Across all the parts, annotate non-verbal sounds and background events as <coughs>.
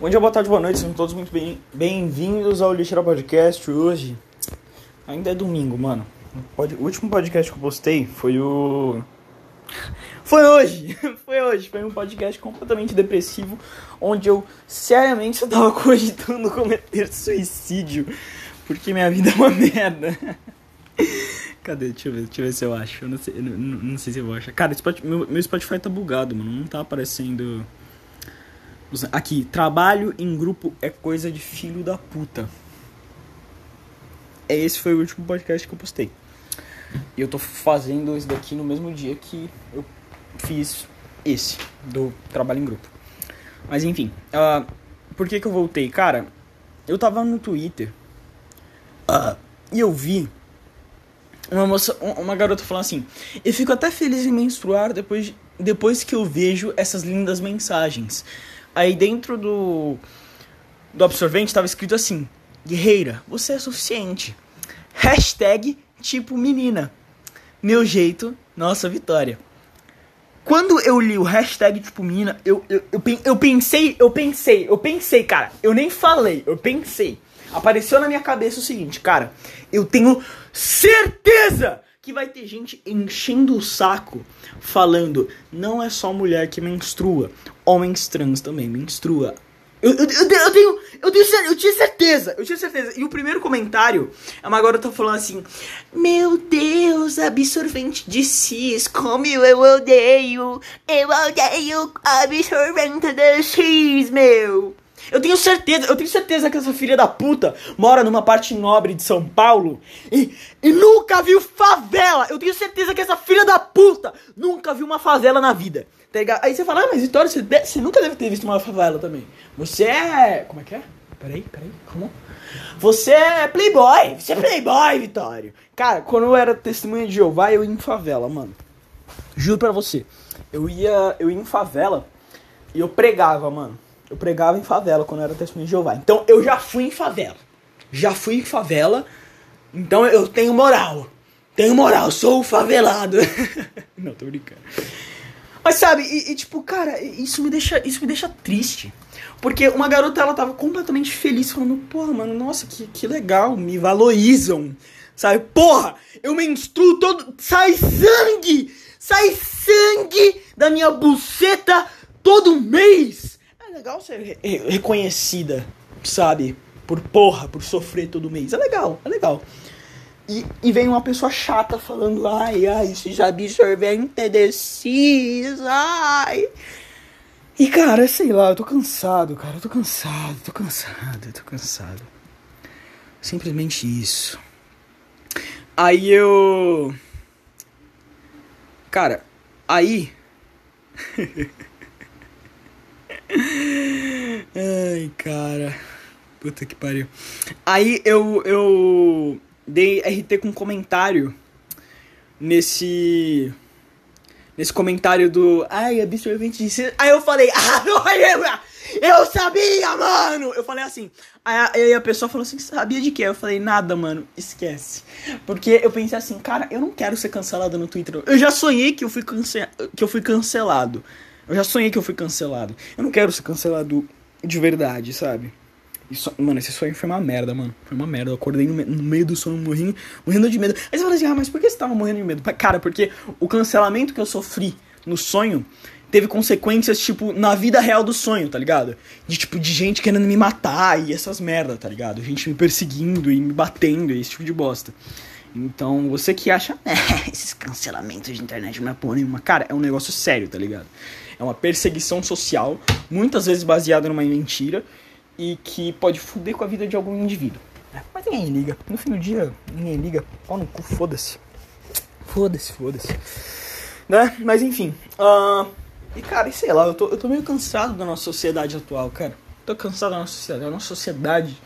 Bom dia, boa tarde, boa noite, sejam todos muito bem- bem-vindos ao Lixeira Podcast. Hoje ainda é domingo, mano. O último podcast que eu postei foi o. <laughs> Foi hoje! <laughs> Foi hoje! Foi um podcast completamente depressivo, onde eu seriamente eu tava <laughs> cogitando cometer suicídio, porque minha vida é uma merda. Cadê? Deixa eu ver, deixa eu ver se eu acho. Eu não sei, não, não- sei se eu vou achar. Cara, meu, meu Spotify tá bugado, mano. Não tá aparecendo. Aqui, trabalho em grupo é coisa de filho da puta. É, Esse foi o último podcast que eu postei. E eu tô fazendo esse daqui no mesmo dia que eu fiz esse, do trabalho em grupo. Mas enfim, ah, por que que eu voltei? Cara, eu tava no Twitter ah, e eu vi uma moça, um- uma garota falando assim: Eu fico até feliz em menstruar depois, de- depois que eu vejo essas lindas mensagens. Aí dentro do, do absorvente tava escrito assim: Guerreira, você é suficiente. Hashtag tipo menina. Meu jeito, nossa vitória. Quando eu li o hashtag tipo menina, eu, eu, eu, eu pensei, eu pensei, eu pensei, cara, eu nem falei, eu pensei. Apareceu na minha cabeça o seguinte, cara, eu tenho certeza que vai ter gente enchendo o saco falando, não é só mulher que menstrua, homens trans também menstrua. Eu, eu, eu, eu tenho, eu tenho, eu tinha certeza, eu tinha certeza. E o primeiro comentário é uma garota falando assim: Meu Deus, absorvente de cis, como eu odeio, eu odeio absorvente de cis, meu. Eu tenho certeza, eu tenho certeza que essa filha da puta mora numa parte nobre de São Paulo e, e nunca viu favela. Eu tenho certeza que essa filha da puta nunca viu uma favela na vida. Tá ligado? Aí você fala, ah, mas Vitória, você, de- você nunca deve ter visto uma favela também. Você é. Como é que é? Peraí, peraí, como? Você é playboy, você é playboy, Vitório. Cara, quando eu era testemunha de Jeová, eu ia em favela, mano. Juro pra você. Eu ia, eu ia em favela e eu pregava, mano. Eu pregava em favela quando eu era testemunha de Jeová. Então eu já fui em favela. Já fui em favela. Então eu tenho moral. Tenho moral, sou favelado. <laughs> Não, tô brincando. Mas sabe, e, e, tipo, cara, isso me deixa, isso me deixa triste. Porque uma garota, ela tava completamente feliz, falando, porra, mano, nossa, que, que legal, me valorizam. Sabe, porra, eu menstruo todo. Sai sangue! Sai sangue da minha buceta todo mês! Legal ser re- re- reconhecida, sabe? Por porra, por sofrer todo mês. É legal, é legal. E, e vem uma pessoa chata falando, ai, ai, esses absorvente de cis, ai. E cara, sei lá, eu tô cansado, cara, eu tô cansado, tô cansado, tô cansado. Simplesmente isso. Aí eu. Cara, aí. <laughs> Ai, cara. Puta que pariu. Aí eu, eu dei RT com comentário nesse. Nesse comentário do. Ai, absorvente de cera. Aí eu falei, ah, <laughs> olha, eu sabia, mano! Eu falei assim. Aí a pessoa falou assim: sabia de quê? Eu falei, nada, mano, esquece. Porque eu pensei assim, cara, eu não quero ser cancelado no Twitter. Eu já sonhei que eu fui, cance que eu fui cancelado. Eu já sonhei que eu fui cancelado. Eu não quero ser cancelado de verdade, sabe? Isso, mano, esse sonho foi uma merda, mano. Foi uma merda. Eu acordei no, no meio do sono morrendo, morrendo de medo. Aí você fala assim, ah, mas por que você tava morrendo de medo? Cara, porque o cancelamento que eu sofri no sonho teve consequências, tipo, na vida real do sonho, tá ligado? De, tipo, de gente querendo me matar e essas merda, tá ligado? Gente me perseguindo e me batendo e esse tipo de bosta. Então, você que acha, "É, esses cancelamentos de internet não é porra nenhuma. Cara, é um negócio sério, tá ligado? É uma perseguição social, muitas vezes baseada numa mentira, e que pode fuder com a vida de algum indivíduo. É, Mas ninguém liga. No fim do dia, ninguém liga. Pau no cu, foda-se. Foda-se, foda-se. Né? Mas enfim. ah, e cara, e sei lá, eu tô, eu tô meio cansado da nossa sociedade atual, cara. Tô cansado da nossa sociedade. A nossa sociedade.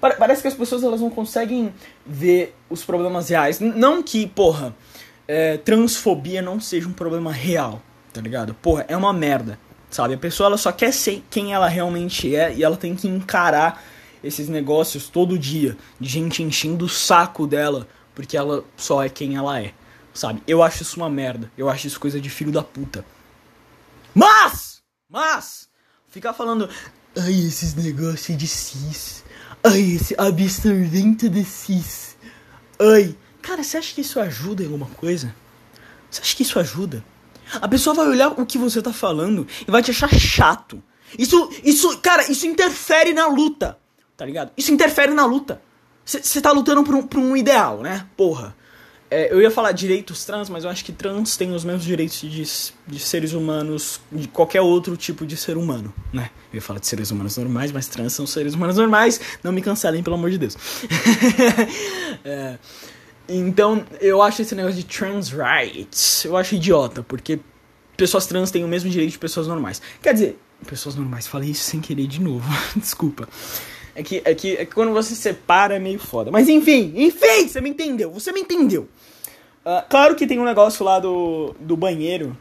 Pare- Parece que as pessoas elas não conseguem ver os problemas reais. Não que, porra, é, transfobia não seja um problema real, tá ligado? Porra, é uma merda, sabe? A pessoa ela só quer ser quem ela realmente é e ela tem que encarar esses negócios todo dia de gente enchendo o saco dela porque ela só é quem ela é, sabe? Eu acho isso uma merda. Eu acho isso coisa de filho da puta. Mas, mas, ficar falando, Ai, esses negócios de cis. Ai, esse absorvente de cis. Ai. Cara, você acha que isso ajuda em alguma coisa? Você acha que isso ajuda? A pessoa vai olhar o que você tá falando e vai te achar chato. Isso, isso, cara, isso interfere na luta. Tá ligado? Isso interfere na luta. Você tá lutando por um, por um ideal, né? Porra. É, eu ia falar direitos trans, mas eu acho que trans tem os mesmos direitos de, de seres humanos, de qualquer outro tipo de ser humano, né? Eu ia falar de seres humanos normais, mas trans são seres humanos normais. Não me cancelem, pelo amor de Deus. <laughs> é, então, eu acho esse negócio de trans rights, eu acho idiota, porque pessoas trans têm o mesmo direito de pessoas normais. Quer dizer, pessoas normais, falei isso sem querer de novo, <laughs> desculpa. É que, é, que, é que quando você separa é meio foda. Mas enfim, enfim, você me entendeu, você me entendeu. Uh, claro que tem um negócio lá do, do banheiro.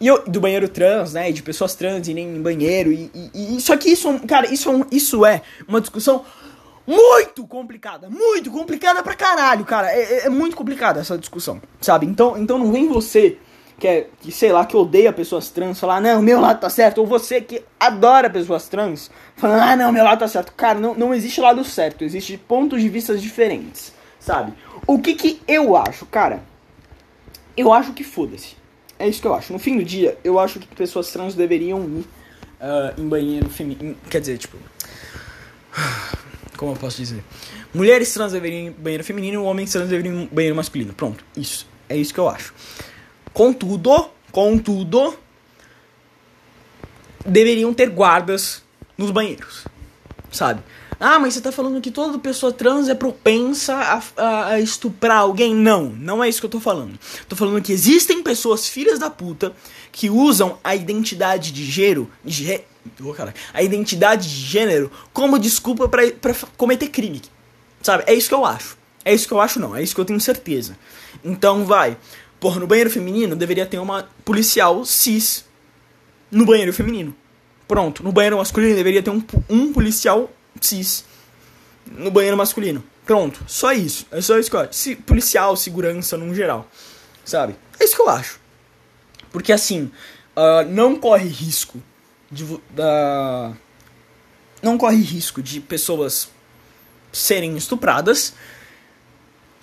E eu, do banheiro trans, né? De pessoas trans irem em banheiro. E, e, e, só que isso, cara, isso, é isso é uma discussão muito complicada. Muito complicada pra caralho, cara. É, é, é muito complicada essa discussão, sabe? Então, então não vem você que, é, que, sei lá, que odeia pessoas trans, falar, não, meu lado tá certo, ou você que adora pessoas trans, falando, ah, não, meu lado tá certo. Cara, não, não existe lado certo, existe pontos de vista diferentes, sabe? O que que eu acho, cara? Eu acho que foda-se. É isso que eu acho. No fim do dia, eu acho que pessoas trans deveriam ir uh, em banheiro feminino. Quer dizer, tipo. Como eu posso dizer? Mulheres trans deveriam ir em banheiro feminino, homens trans deveriam ir em banheiro masculino. Pronto. Isso. É isso que eu acho. Contudo, contudo, deveriam ter guardas nos banheiros, sabe? Ah, mas você tá falando que toda pessoa trans é propensa a, a, a, estuprar alguém? Não, não é isso que eu tô falando. Tô falando que existem pessoas filhas da puta que usam a identidade de gênero, oh, a identidade de gênero como desculpa para cometer crime, sabe? É isso que eu acho. É isso que eu acho, não. É isso que eu tenho certeza. Então, vai. Porra, no banheiro feminino deveria ter uma policial cis no banheiro feminino. Pronto. No banheiro masculino deveria ter um, um policial cis no banheiro masculino. Pronto. Só isso. É só isso que eu acho. Se, policial, segurança no geral. Sabe? É isso que eu acho. Porque assim, uh, não corre risco de. Uh, não corre risco de pessoas serem estupradas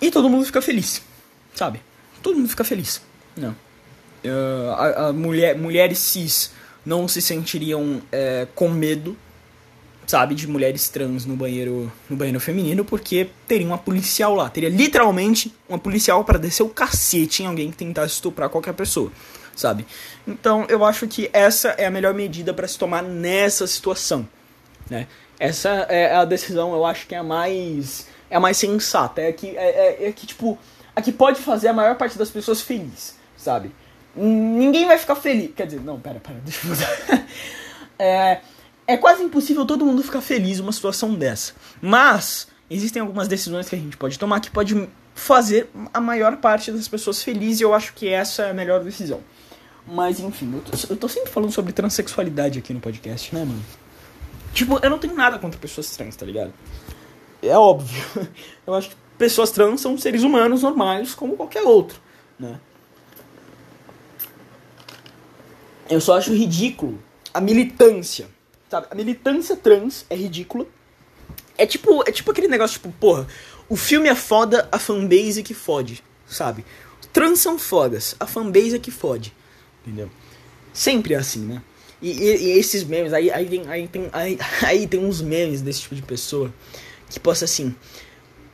e todo mundo fica feliz. Sabe? todo mundo fica feliz. Não. Uh, a, a mulher, mulheres cis não se sentiriam é, com medo, sabe, de mulheres trans no banheiro, no banheiro feminino, porque teria uma policial lá. Teria literalmente uma policial para descer o cacete em alguém que tentasse estuprar qualquer pessoa, sabe? Então eu acho que essa é a melhor medida para se tomar nessa situação, né? Essa é a decisão, eu acho que é a mais é a mais sensata. É que, é, é, é que tipo a que pode fazer a maior parte das pessoas feliz, sabe? Ninguém vai ficar feliz. Quer dizer, não, pera, pera, deixa eu mudar. <laughs> é, é quase impossível todo mundo ficar feliz numa situação dessa. Mas, existem algumas decisões que a gente pode tomar que pode fazer a maior parte das pessoas feliz e eu acho que essa é a melhor decisão. Mas, enfim, eu tô, eu tô sempre falando sobre transexualidade aqui no podcast, né, mano? Tipo, eu não tenho nada contra pessoas trans, tá ligado? É óbvio. <laughs> Eu acho que pessoas trans são seres humanos normais como qualquer outro, né? Eu só acho ridículo a militância, sabe? A militância trans é ridícula. É tipo, é tipo aquele negócio, tipo, porra, o filme é foda, a fanbase é que fode, sabe? Trans são fodas, a fanbase é que fode, entendeu? Sempre é assim, né? E, e, e esses memes, aí, aí, tem, aí, tem, aí, <laughs> aí tem uns memes desse tipo de pessoa que possa assim,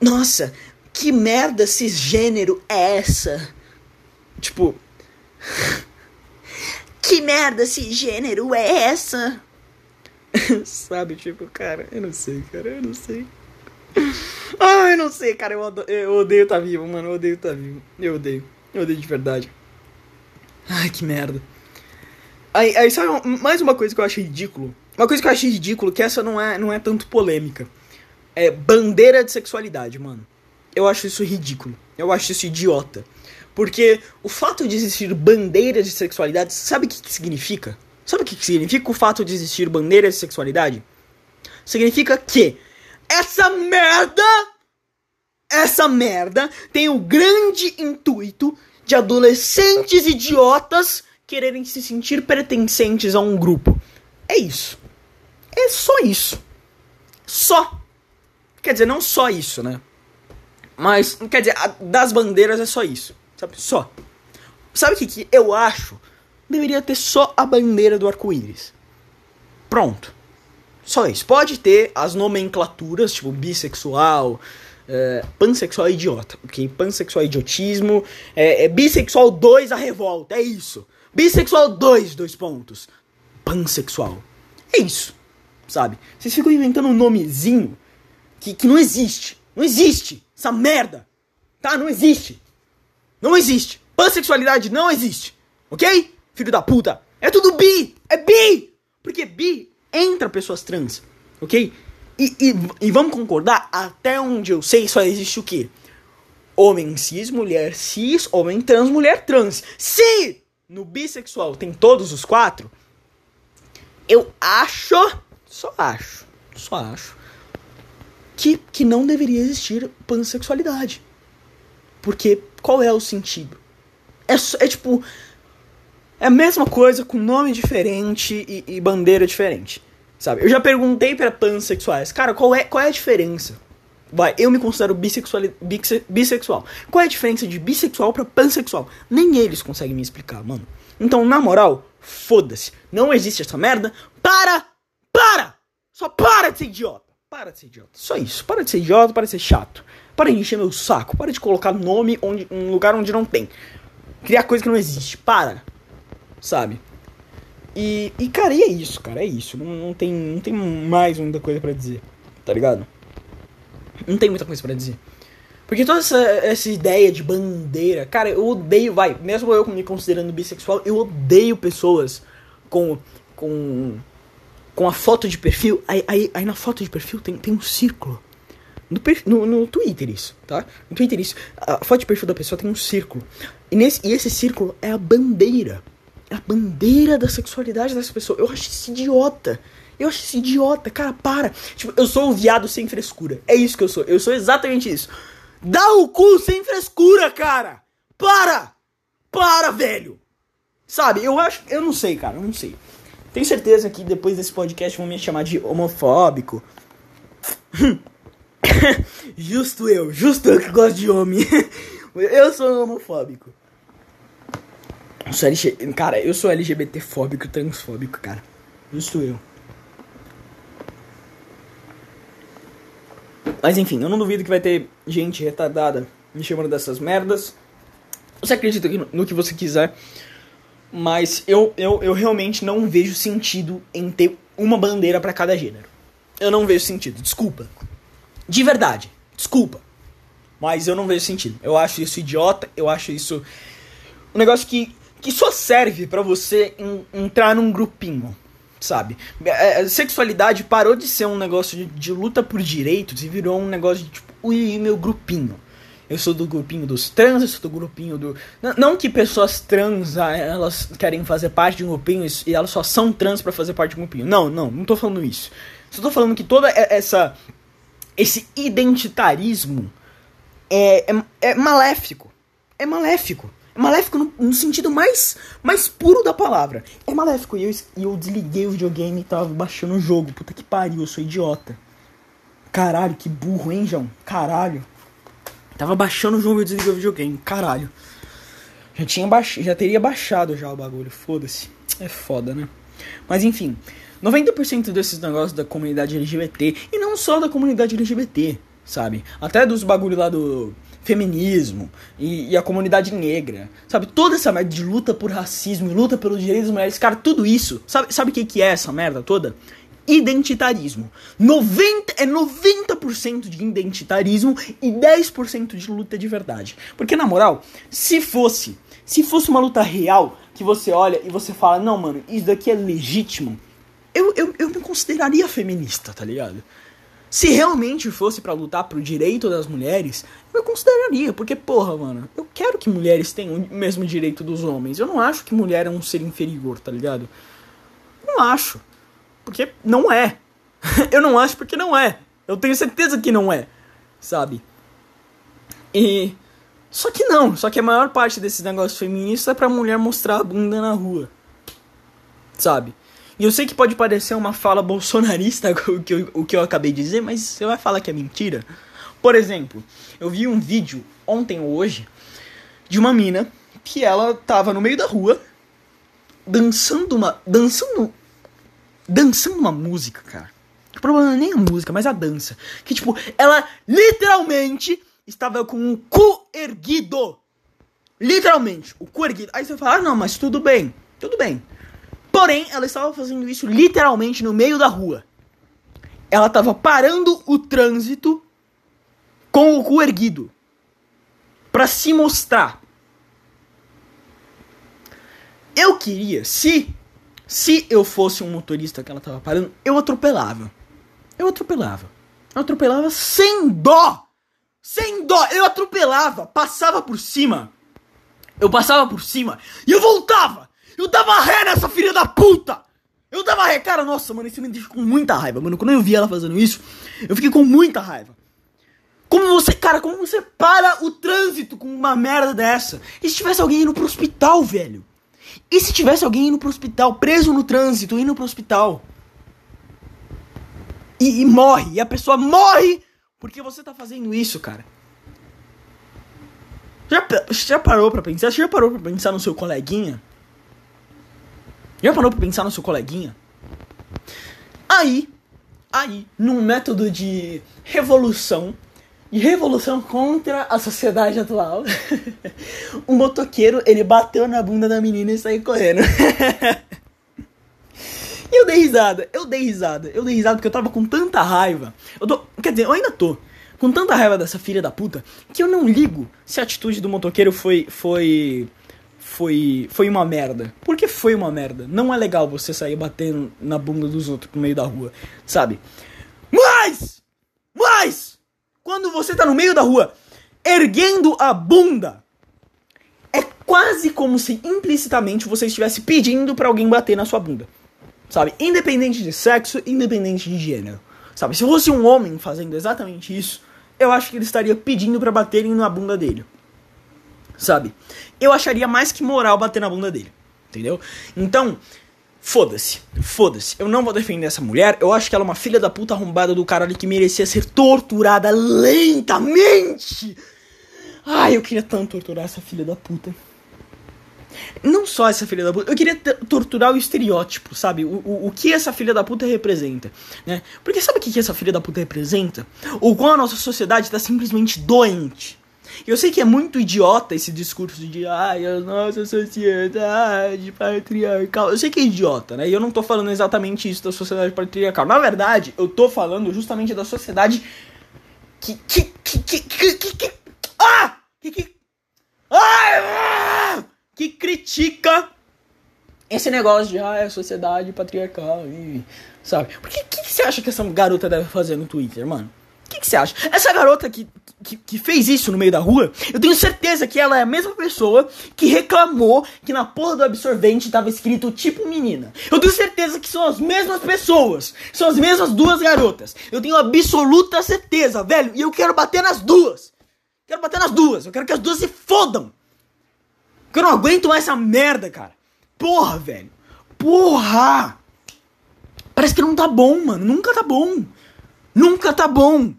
nossa, que merda cisgênero é essa? Tipo. <laughs> que merda cisgênero é essa? <laughs> Sabe, tipo, cara, eu não sei, cara, eu não sei. Ai, eu não sei, cara, eu, odeio, eu odeio tá vivo, mano, eu odeio tá vivo. Eu odeio, eu odeio de verdade. Ai, que merda. Aí, aí sabe mais uma coisa que eu acho ridículo? Uma coisa que eu achei ridículo, que essa não é, não é tanto polêmica é, bandeira de sexualidade, mano. Eu acho isso ridículo. Eu acho isso idiota. Porque o fato de existir bandeiras de sexualidade, sabe o que, que significa? Sabe o que, significa o fato de existir bandeiras de sexualidade? Significa que essa merda, essa merda tem o grande intuito de adolescentes idiotas quererem se sentir pertencentes a um grupo. É isso. É só isso. Só. Quer dizer, não só isso, né? Mas, quer dizer, das bandeiras é só isso. Sabe? Só. Sabe o que, que eu acho? Deveria ter só a bandeira do arco-íris. Pronto. Só isso. Pode ter as nomenclaturas, tipo bissexual, é, pansexual idiota, ok? Pansexual idiotismo, é, é bissexual 2 a revolta, é isso. Bissexual 2, dois pontos. Pansexual. É isso, sabe? Vocês ficam inventando um nomezinho que, que não existe. Não existe essa merda, tá? Não existe. Não existe. Pansexualidade não existe, ok? Filho da puta. É tudo bi, é bi. Porque bi entra pessoas trans, ok? E, e, e, vamos concordar, até onde eu sei, só existe o quê? Homem cis, mulher cis, homem trans, mulher trans. Se no bissexual tem todos os quatro, eu acho, só acho, só acho, que, que não deveria existir pansexualidade. Porque qual é o sentido? É, é tipo. É a mesma coisa com nome diferente e, e bandeira diferente. Sabe? Eu já perguntei para pansexuais, cara, qual é, qual é a diferença? Vai, eu me considero bissexual, bissexual. Qual é a diferença de bissexual para pansexual? Nem eles conseguem me explicar, mano. Então, na moral, foda-se. Não existe essa merda. Para! Para! Só para de ser idiota. Para de ser idiota. Só isso. Para de ser idiota, para de ser chato. Para de encher meu saco. Para de colocar nome onde, um lugar onde não tem. Criar coisa que não existe. Para. Sabe? E, e, cara, e é isso, cara, é isso. Não, não, tem, não tem mais muita coisa para dizer, tá ligado? Não tem muita coisa para dizer. Porque toda essa, essa ideia de bandeira, cara, eu odeio, vai, mesmo eu me considerando bissexual, eu odeio pessoas com. com. com a foto de perfil. Aí, aí, aí na foto de perfil tem, tem um círculo. No, no, no, Twitter isso, tá? No Twitter isso. A foto de perfil da pessoa tem um círculo. E, nesse, e esse círculo é a bandeira a bandeira da sexualidade dessa pessoa. Eu acho isso idiota. Eu acho isso idiota, cara, para. Tipo, eu sou o viado sem frescura. É isso que eu sou. Eu sou exatamente isso. Dá o cu sem frescura, cara. Para! Para, velho. Sabe, eu acho. Eu não sei, cara, eu não sei. Tenho certeza que depois desse podcast vão me chamar de homofóbico. <coughs> justo eu, justo eu que gosto de homem. <laughs> eu sou homofóbico. Eu sou. Cara, eu sou LGBT fóbico e transfóbico, cara. Justo eu. Mas enfim, eu não duvido que vai ter gente retardada me chamando dessas merdas. Você acredita no que você quiser. Mas eu, eu, eu realmente não vejo sentido em ter uma bandeira para cada gênero. Eu não vejo sentido, desculpa. De verdade, desculpa. Mas eu não vejo sentido. Eu acho isso idiota, eu acho isso um negócio que que só serve para você entrar num grupinho, sabe? É, é, sexualidade parou de ser um negócio de, de, luta por direitos e virou um negócio de tipo, ui, meu grupinho. Eu sou do grupinho dos trans, eu sou do grupinho do. Não, não que pessoas trans ah, elas querem fazer parte de um grupinho e elas só são trans para fazer parte de um grupinho. Não, não, não tô falando isso. Só tô falando que toda essa. Esse identitarismo é, é, é maléfico. É maléfico maléfico no, no, sentido mais, mais puro da palavra. É maléfico. E eu, eu desliguei o videogame e tava baixando o jogo. Puta que pariu, eu sou idiota. Caralho, que burro, hein, João? Caralho. Tava baixando o jogo e eu desliguei o videogame. Caralho. Já tinha baix... já teria baixado já o bagulho. Foda-se. É foda, né? Mas enfim. 90% desses negócios da comunidade LGBT, e não só da comunidade LGBT, sabe? Até dos bagulho lá do feminismo e, e, a comunidade negra, sabe? Toda essa merda de luta por racismo e luta pelos direitos das mulheres, cara, tudo isso, sabe, sabe o que, que é essa merda toda? Identitarismo. 90, é 90% de identitarismo e 10% de luta de verdade. Porque, na moral, se fosse, se fosse uma luta real, que você olha e você fala, não, mano, isso daqui é legítimo, eu, eu, eu me consideraria feminista, tá ligado? Se realmente fosse para lutar pro direito das mulheres, eu consideraria, porque, porra, mano, eu quero que mulheres tenham o mesmo direito dos homens. Eu não acho que mulher é um ser inferior, tá ligado? Não acho. Porque não é. <laughs> eu não acho porque não é. Eu tenho certeza que não é. Sabe? E. Só que não. Só que a maior parte desses negócios feministas é pra mulher mostrar a bunda na rua. Sabe? E eu sei que pode parecer uma fala bolsonarista <laughs> o que, eu, o que eu acabei de dizer, mas você vai falar que é mentira. Por exemplo, eu vi um vídeo ontem ou hoje de uma mina que ela tava no meio da rua dançando uma. dançando. dançando uma música, cara. O problema não é nem a música, mas a dança. Que tipo, ela literalmente estava com o cu erguido. Literalmente, o cu erguido. Aí você fala, ah, não, mas tudo bem. Tudo bem. Porém, ela estava fazendo isso literalmente no meio da rua. Ela estava parando o trânsito com o cu erguido. Pra se mostrar. Eu queria, se se eu fosse um motorista que ela tava parando, eu atropelava. Eu atropelava. Eu atropelava sem dó. Sem dó. Eu atropelava, passava por cima. Eu passava por cima e eu voltava. Eu dava ré nessa filha da puta. Eu dava ré. Cara, nossa, mano, isso me deixa com muita raiva, mano. Quando eu vi ela fazendo isso, eu fiquei com muita raiva. Como você, cara, como você para o trânsito com uma merda dessa? E se tivesse alguém indo pro hospital, velho? E se tivesse alguém indo pro hospital, preso no trânsito, indo pro hospital? E, e morre, e a pessoa morre porque você tá fazendo isso, cara. Já, já parou pra pensar? Você já parou pra pensar no seu coleguinha? Já parou pra pensar no seu coleguinha? Aí, aí, num método de revolução, de revolução contra a sociedade atual, <laughs> um motoqueiro, ele bateu na bunda da menina e saiu correndo. <laughs> e eu dei risada, eu dei risada, eu dei risada porque eu tava com tanta raiva. Eu tô, quer dizer, eu ainda tô com tanta raiva dessa filha da puta que eu não ligo se a atitude do motoqueiro foi foi foi foi uma merda. Porque foi uma merda. Não é legal você sair batendo na bunda dos outros no meio da rua, sabe? Mas mas quando você tá no meio da rua erguendo a bunda é quase como se implicitamente você estivesse pedindo para alguém bater na sua bunda. Sabe? Independente de sexo, independente de gênero. Sabe? Se fosse um homem fazendo exatamente isso, eu acho que ele estaria pedindo para baterem na bunda dele. Sabe? Eu acharia mais que moral bater na bunda dele. Entendeu? Então, foda-se. Foda-se. Eu não vou defender essa mulher. Eu acho que ela é uma filha da puta arrombada do caralho que merecia ser torturada lentamente. Ai, eu queria tanto torturar essa filha da puta. Não só essa filha da puta, eu queria torturar o estereótipo, sabe? O, o, o, que essa filha da puta representa, né? Porque sabe o que, que essa filha da puta representa? O qual a nossa sociedade tá simplesmente doente. Eu sei que é muito idiota esse discurso de ai, a nossa sociedade patriarcal. Eu sei que é idiota, né? E eu não tô falando exatamente isso da sociedade patriarcal. Na verdade, eu tô falando justamente da sociedade que. que. que. que. que. que, que ah! Que. que. Ah! que critica esse negócio de ah, é sociedade patriarcal e sabe? Por que, que, que você acha que essa garota deve fazer no Twitter, mano? O que, que você acha? Essa garota que, que, que, fez isso no meio da rua, eu tenho certeza que ela é a mesma pessoa que reclamou que na porra do absorvente tava escrito tipo menina. Eu tenho certeza que são as mesmas pessoas. São as mesmas duas garotas. Eu tenho absoluta certeza, velho. E eu quero bater nas duas. Quero bater nas duas. Eu quero que as duas se fodam. Porque eu não aguento mais essa merda, cara. Porra, velho. Porra! Parece que não tá bom, mano. Nunca tá bom. Nunca tá bom.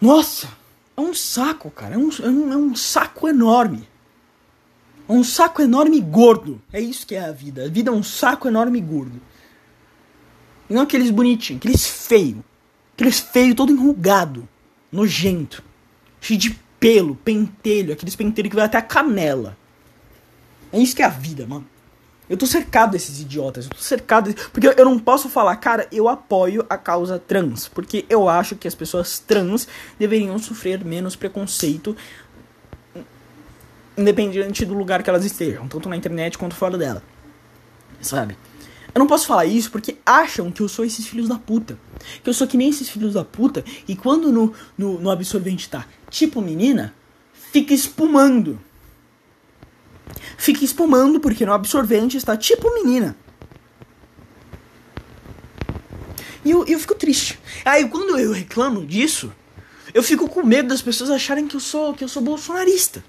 Nossa, é um saco, cara. É um, é um, é um saco enorme. É um saco enorme e gordo. É isso que é a vida. A vida é um saco enorme e gordo. E não aqueles bonitinhos, aqueles feios. Aqueles feios todo enrugado, nojento, cheio de pelo, pentelho, aqueles pentelhos que vai até a canela. É isso que é a vida, mano. Eu tô cercado desses idiotas, eu tô cercado. Porque eu não posso falar, cara, eu apoio a causa trans. Porque eu acho que as pessoas trans deveriam sofrer menos preconceito. Independente do lugar que elas estejam, tanto na internet quanto fora dela. Sabe? Eu não posso falar isso porque acham que eu sou esses filhos da puta. Que eu sou que nem esses filhos da puta. E quando no, no, no absorvente tá tipo menina, fica espumando. Fica espumando porque no absorvente está tipo menina. E eu, eu fico triste. Aí quando eu reclamo disso, eu fico com medo das pessoas acharem que eu sou que eu sou bolsonarista.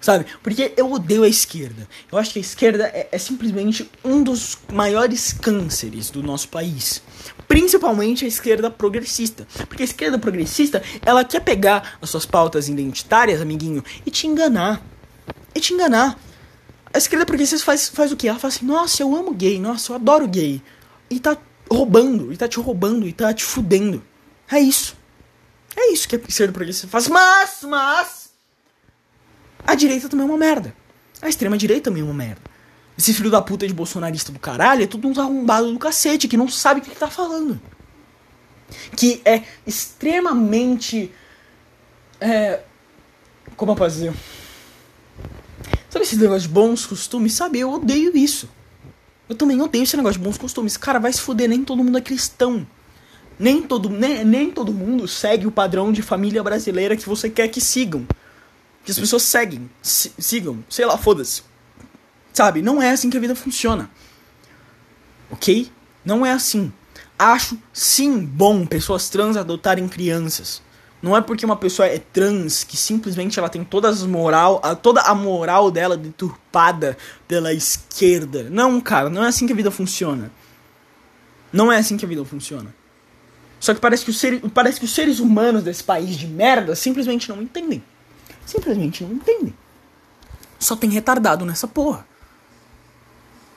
Sabe? Porque eu odeio a esquerda. Eu acho que a esquerda é, é simplesmente um dos maiores cânceres do nosso país. Principalmente a esquerda progressista. Porque a esquerda progressista, ela quer pegar as suas pautas identitárias, amiguinho, e te enganar. E te enganar. A esquerda progressista faz, faz o quê? Ela fala assim, nossa, eu amo gay, nossa, eu adoro gay. E tá roubando, e tá te roubando, e tá te fudendo. É isso. É isso que a esquerda progressista faz. Mas, mas. A direita também é uma merda. A extrema direita também é uma merda. Esse filho da puta de bolsonarista do caralho é tudo uns arrombados do cacete que não sabe o que, que tá falando. Que é extremamente. É. Como eu posso dizer? Sabe esse negócio de bons costumes? Sabe, eu odeio isso. Eu também odeio esse negócio de bons costumes. Cara, vai se fuder, nem todo mundo é cristão. Nem todo, nem, nem todo mundo segue o padrão de família brasileira que você quer que sigam. Que as pessoas seguem, sigam, sei lá, foda-se. Sabe? Não é assim que a vida funciona. Ok? Não é assim. Acho sim bom pessoas trans adotarem crianças. Não é porque uma pessoa é trans que simplesmente ela tem todas as moral, toda a moral dela deturpada pela esquerda. Não, cara, não é assim que a vida funciona. Não é assim que a vida funciona. Só que parece que, os seres, parece que os seres humanos desse país de merda simplesmente não entendem. Simplesmente não entendem. Só tem retardado nessa porra.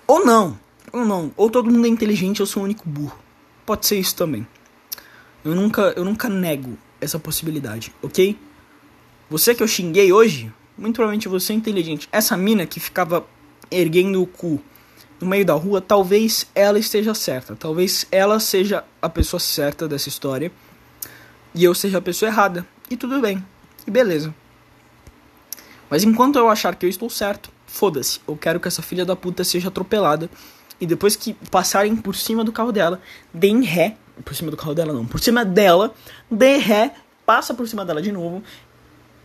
Ou não. Ou não. Ou todo mundo é inteligente, eu sou o único burro. Pode ser isso também. Eu nunca, eu nunca nego essa possibilidade, ok? Você que eu xinguei hoje, muito provavelmente você é inteligente. Essa mina que ficava erguendo o cu no meio da rua, talvez ela esteja certa. Talvez ela seja a pessoa certa dessa história. E eu seja a pessoa errada. E tudo bem. E beleza. Mas enquanto eu achar que eu estou certo, foda-se. Eu quero que essa filha da puta seja atropelada. E depois que passarem por cima do carro dela, deem ré. Por cima do carro dela, não. Por cima dela, dê ré, passa por cima dela de novo.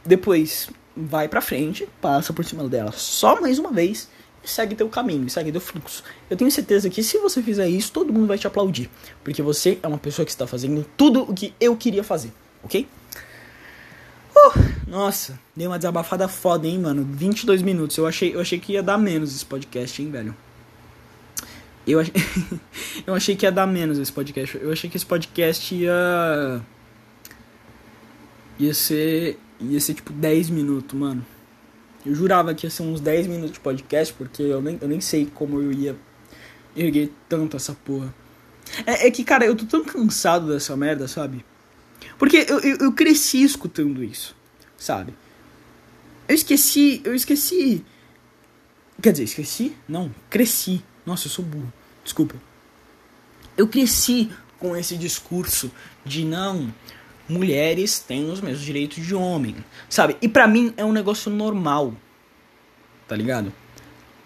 Depois vai pra frente, passa por cima dela só mais uma vez segue teu caminho, segue teu fluxo. Eu tenho certeza que se você fizer isso, todo mundo vai te aplaudir, porque você é uma pessoa que está fazendo tudo o que eu queria fazer, ok? Uh, nossa, dei uma desabafada foda, hein, mano. 22 minutos. Eu achei, eu achei que ia dar menos esse podcast, hein, velho. Eu achei, <laughs> eu achei que ia dar menos esse podcast. Eu achei que esse podcast ia. ia ser. ia ser tipo 10 minutos, mano. Eu jurava que ia ser uns 10 minutos de podcast, porque eu nem, eu nem sei como eu ia erguer tanto essa porra. É, é que, cara, eu tô tão cansado dessa merda, sabe? Porque eu, eu, eu, cresci escutando isso, sabe? Eu esqueci, eu esqueci. Quer dizer, esqueci? Não, cresci. Nossa, eu sou burro. Desculpa. Eu cresci com esse discurso de não, mulheres têm os mesmos direitos de homem, sabe? E para mim é um negócio normal, tá ligado?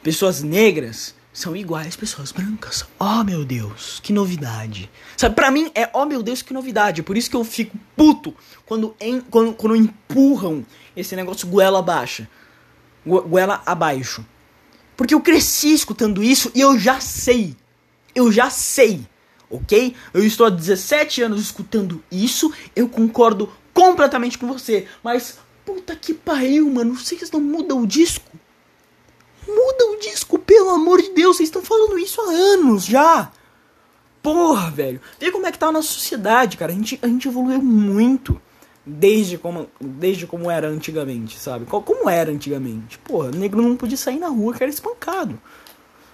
Pessoas negras são iguais pessoas brancas. Oh meu Deus, que novidade. Sabe, pra mim é oh meu Deus, que novidade. Por isso que eu fico puto quando, em, quando, quando empurram esse negócio goela baixa. Goela abaixo. Porque eu cresci escutando isso e eu já sei. Eu já sei ok? Eu estou há 17 anos escutando isso, eu concordo completamente com você, mas puta que pariu, mano, vocês não mudam o disco? Muda o disco, pelo amor de Deus, vocês estão falando isso há anos já. Porra, velho. Vê como é que tá a nossa sociedade, cara. A gente, a gente evoluiu muito desde como, desde como era antigamente, sabe? Como era antigamente. Porra, negro não podia sair na rua que era espancado.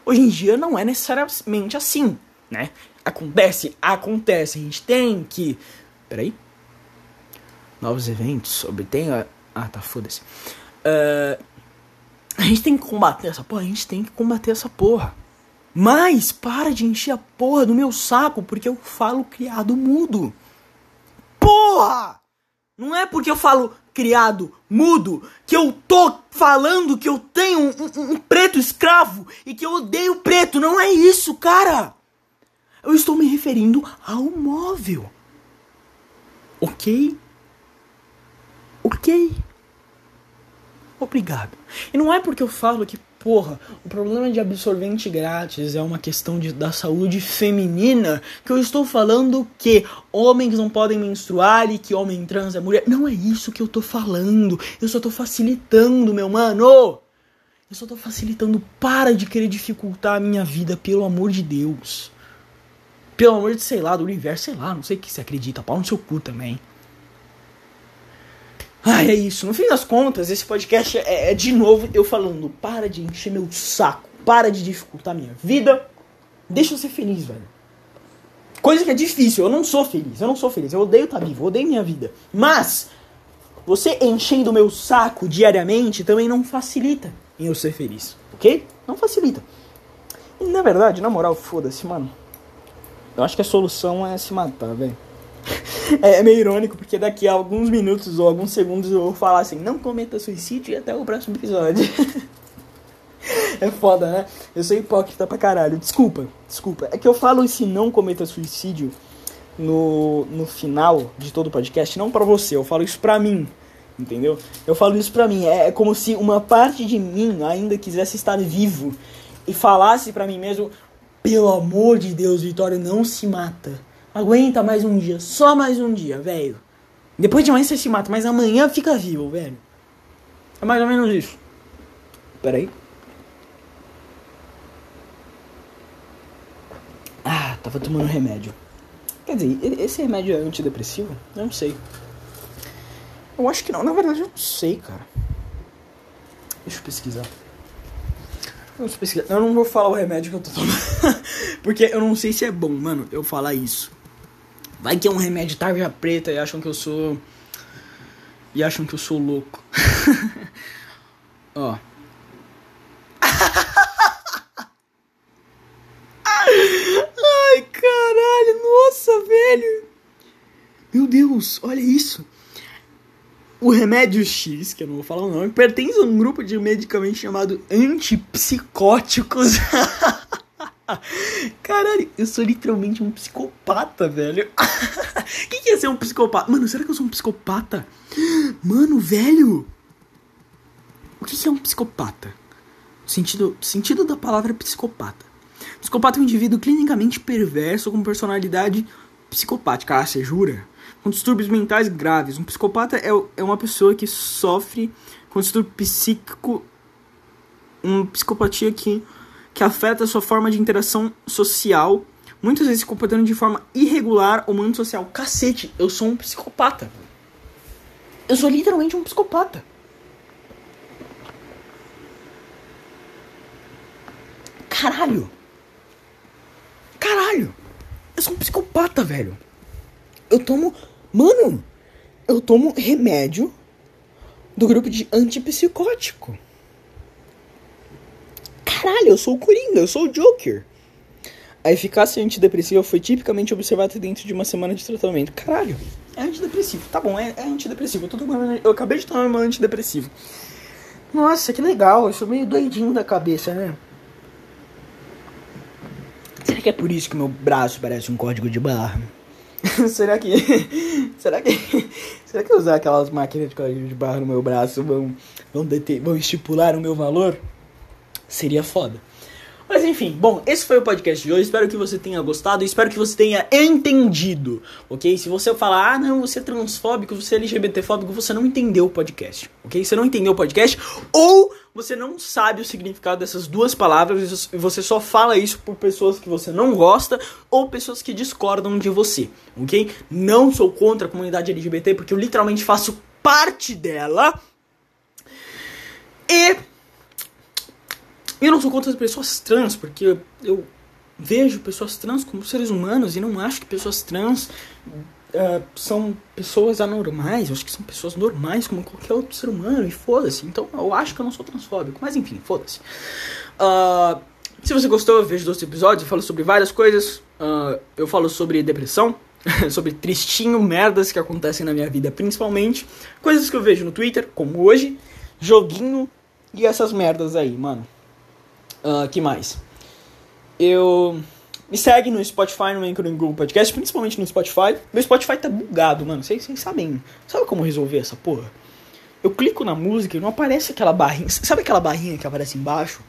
Hoje em dia não é necessariamente assim, né? Acontece? Acontece. A gente tem que. Peraí. Novos eventos. Obtenha. Ah, tá, foda-se. Uh, a gente tem que combater essa porra. A gente tem que combater essa porra. Mas para de encher a porra do meu saco porque eu falo criado mudo. Porra! Não é porque eu falo criado mudo que eu tô falando que eu tenho um, um, um preto escravo e que eu odeio preto. Não é isso, cara. Eu estou me referindo ao móvel. Ok? Ok. Obrigado. E não é porque eu falo que porra, o problema de absorvente grátis é uma questão de, da saúde feminina, que eu estou falando que homens não podem menstruar e que homem trans é mulher. Não é isso que eu tô falando. Eu só tô facilitando, meu mano. Eu só tô facilitando. Para de querer dificultar a minha vida, pelo amor de Deus. Pelo amor de, sei lá, do universo, sei lá, não sei o que você acredita. Pau no seu cu também. Ai, é isso. No fim das contas, esse podcast é, é, de novo eu falando: para de encher meu saco, para de dificultar minha vida, deixa eu ser feliz, velho. Coisa que é difícil, eu não sou feliz, eu não sou feliz, eu odeio estar tá vivo, eu odeio minha vida. Mas, você enchendo meu saco diariamente também não facilita em eu ser feliz, ok? Não facilita. E, na verdade, na moral, foda-se, mano. Eu acho que a solução é se matar, velho. É, é, meio irônico, porque daqui a alguns minutos ou alguns segundos eu vou falar assim: não cometa suicídio e até o próximo episódio. <laughs> é foda, né? Eu sou hipócrita pra caralho. Desculpa, desculpa. É que eu falo esse não cometa suicídio no, no final de todo o podcast, não para você, eu falo isso pra mim. Entendeu? Eu falo isso pra mim. É, é como se uma parte de mim ainda quisesse estar vivo e falasse para mim mesmo: pelo amor de Deus, Vitória, não se mata Aguenta mais um dia, só mais um dia, velho. Depois de amanhã você se mata, mas amanhã fica vivo, velho. É mais ou menos isso. Pera aí. Ah, tava tomando remédio. Quer dizer, esse remédio é antidepressivo? Eu não sei. Eu acho que não. Na verdade, eu não sei, cara. Deixa eu pesquisar. Eu não vou falar o remédio que eu tô tomando. <laughs> Porque eu não sei se é bom, mano, eu falar isso. Vai que é um remédio tarja preta e acham que eu sou. E acham que eu sou louco. <laughs> Ó. <laughs> Ai, caralho, nossa, velho. Meu Deus, olha isso. O remédio X, que eu não vou falar o nome, pertence a um grupo de medicamentos chamado antipsicóticos. <laughs> Caralho, eu sou literalmente um psicopata, velho. <laughs> O que, é ser um psicopata? Mano, será que eu sou um psicopata? Mano, velho. O que, que é um psicopata? Sentido, sentido da palavra psicopata. Psicopata é um indivíduo clinicamente perverso com personalidade psicopática. Ah, você jura? Com distúrbios mentais graves. Um psicopata é, é uma pessoa que sofre com distúrbio psíquico. Uma psicopatia que que afeta a sua forma de interação social, muitas vezes se comportando de forma irregular ou social. Cacete, eu sou um psicopata. Eu sou literalmente um psicopata. Caralho. Caralho. Eu sou um psicopata, velho. Eu tomo. Mano, eu tomo remédio do grupo de antipsicótico. Caralho, eu sou o Coringa, eu sou o Joker. A eficácia antidepressiva foi tipicamente observada dentro de uma semana de tratamento. Caralho, é antidepressivo. Tá bom, é, é antidepressivo. Eu, tô tomando, eu acabei de tomar um antidepressivo. Nossa, que legal. Eu sou meio doidinho da cabeça, né? Será que é por isso que meu braço parece um código de barra? <laughs> será que. <laughs> será que. <laughs> Será que usar aquelas máquinas de código de barra no meu braço vão, vão, deter, vão estipular o meu valor? Seria foda. Mas enfim, bom, esse foi o podcast de hoje. Espero que você tenha gostado e espero que você tenha entendido, ok? Se você falar, ah, não, você é transfóbico, você é LGBTfóbico, você não entendeu o podcast, ok? Você não entendeu o podcast ou você não sabe o significado dessas duas palavras e você só fala isso por pessoas que você não gosta ou pessoas que discordam de você, ok? Não sou contra a comunidade LGBT porque eu literalmente faço parte dela. E eu não sou contra as pessoas trans, porque eu, eu vejo pessoas trans como seres humanos e não acho que pessoas trans uh, são pessoas anormais. Eu acho que são pessoas normais como qualquer outro ser humano e foda-se. Então eu acho que eu não sou transfóbico, mas enfim, foda-se. Uh, se você gostou, eu vejo dois episódios. Eu falo sobre várias coisas. Uh, eu falo sobre depressão, <laughs> sobre tristinho, merdas que acontecem na minha vida, principalmente. Coisas que eu vejo no Twitter, como hoje, joguinho e essas merdas aí, mano. Uh, que mais? Eu. Me segue no Spotify, no Anchor no Google Podcast, principalmente no Spotify. Meu Spotify tá bugado, mano. Vocês, sabem. Sabe como resolver essa porra? Eu clico na música e não aparece aquela barrinha. Sabe aquela barrinha que aparece embaixo?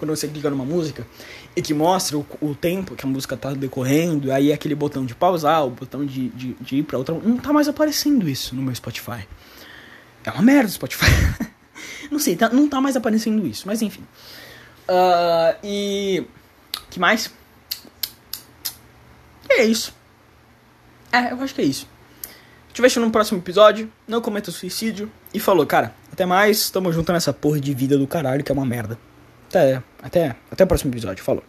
quando você clica numa música e que mostra o, o tempo que a música tá decorrendo, aí aquele botão de pausar, o botão de, de, de ir pra outra. Não tá mais aparecendo isso no meu Spotify. É uma merda o Spotify. <laughs> não sei, tá, não tá mais aparecendo isso, mas enfim. Uh, e. que mais? E é isso. É, eu acho que é isso. Te vejo no próximo episódio. Não cometa suicídio. E falou, cara. Até mais. Tamo junto nessa porra de vida do caralho que é uma merda. Até, até, até o próximo episódio. Falou.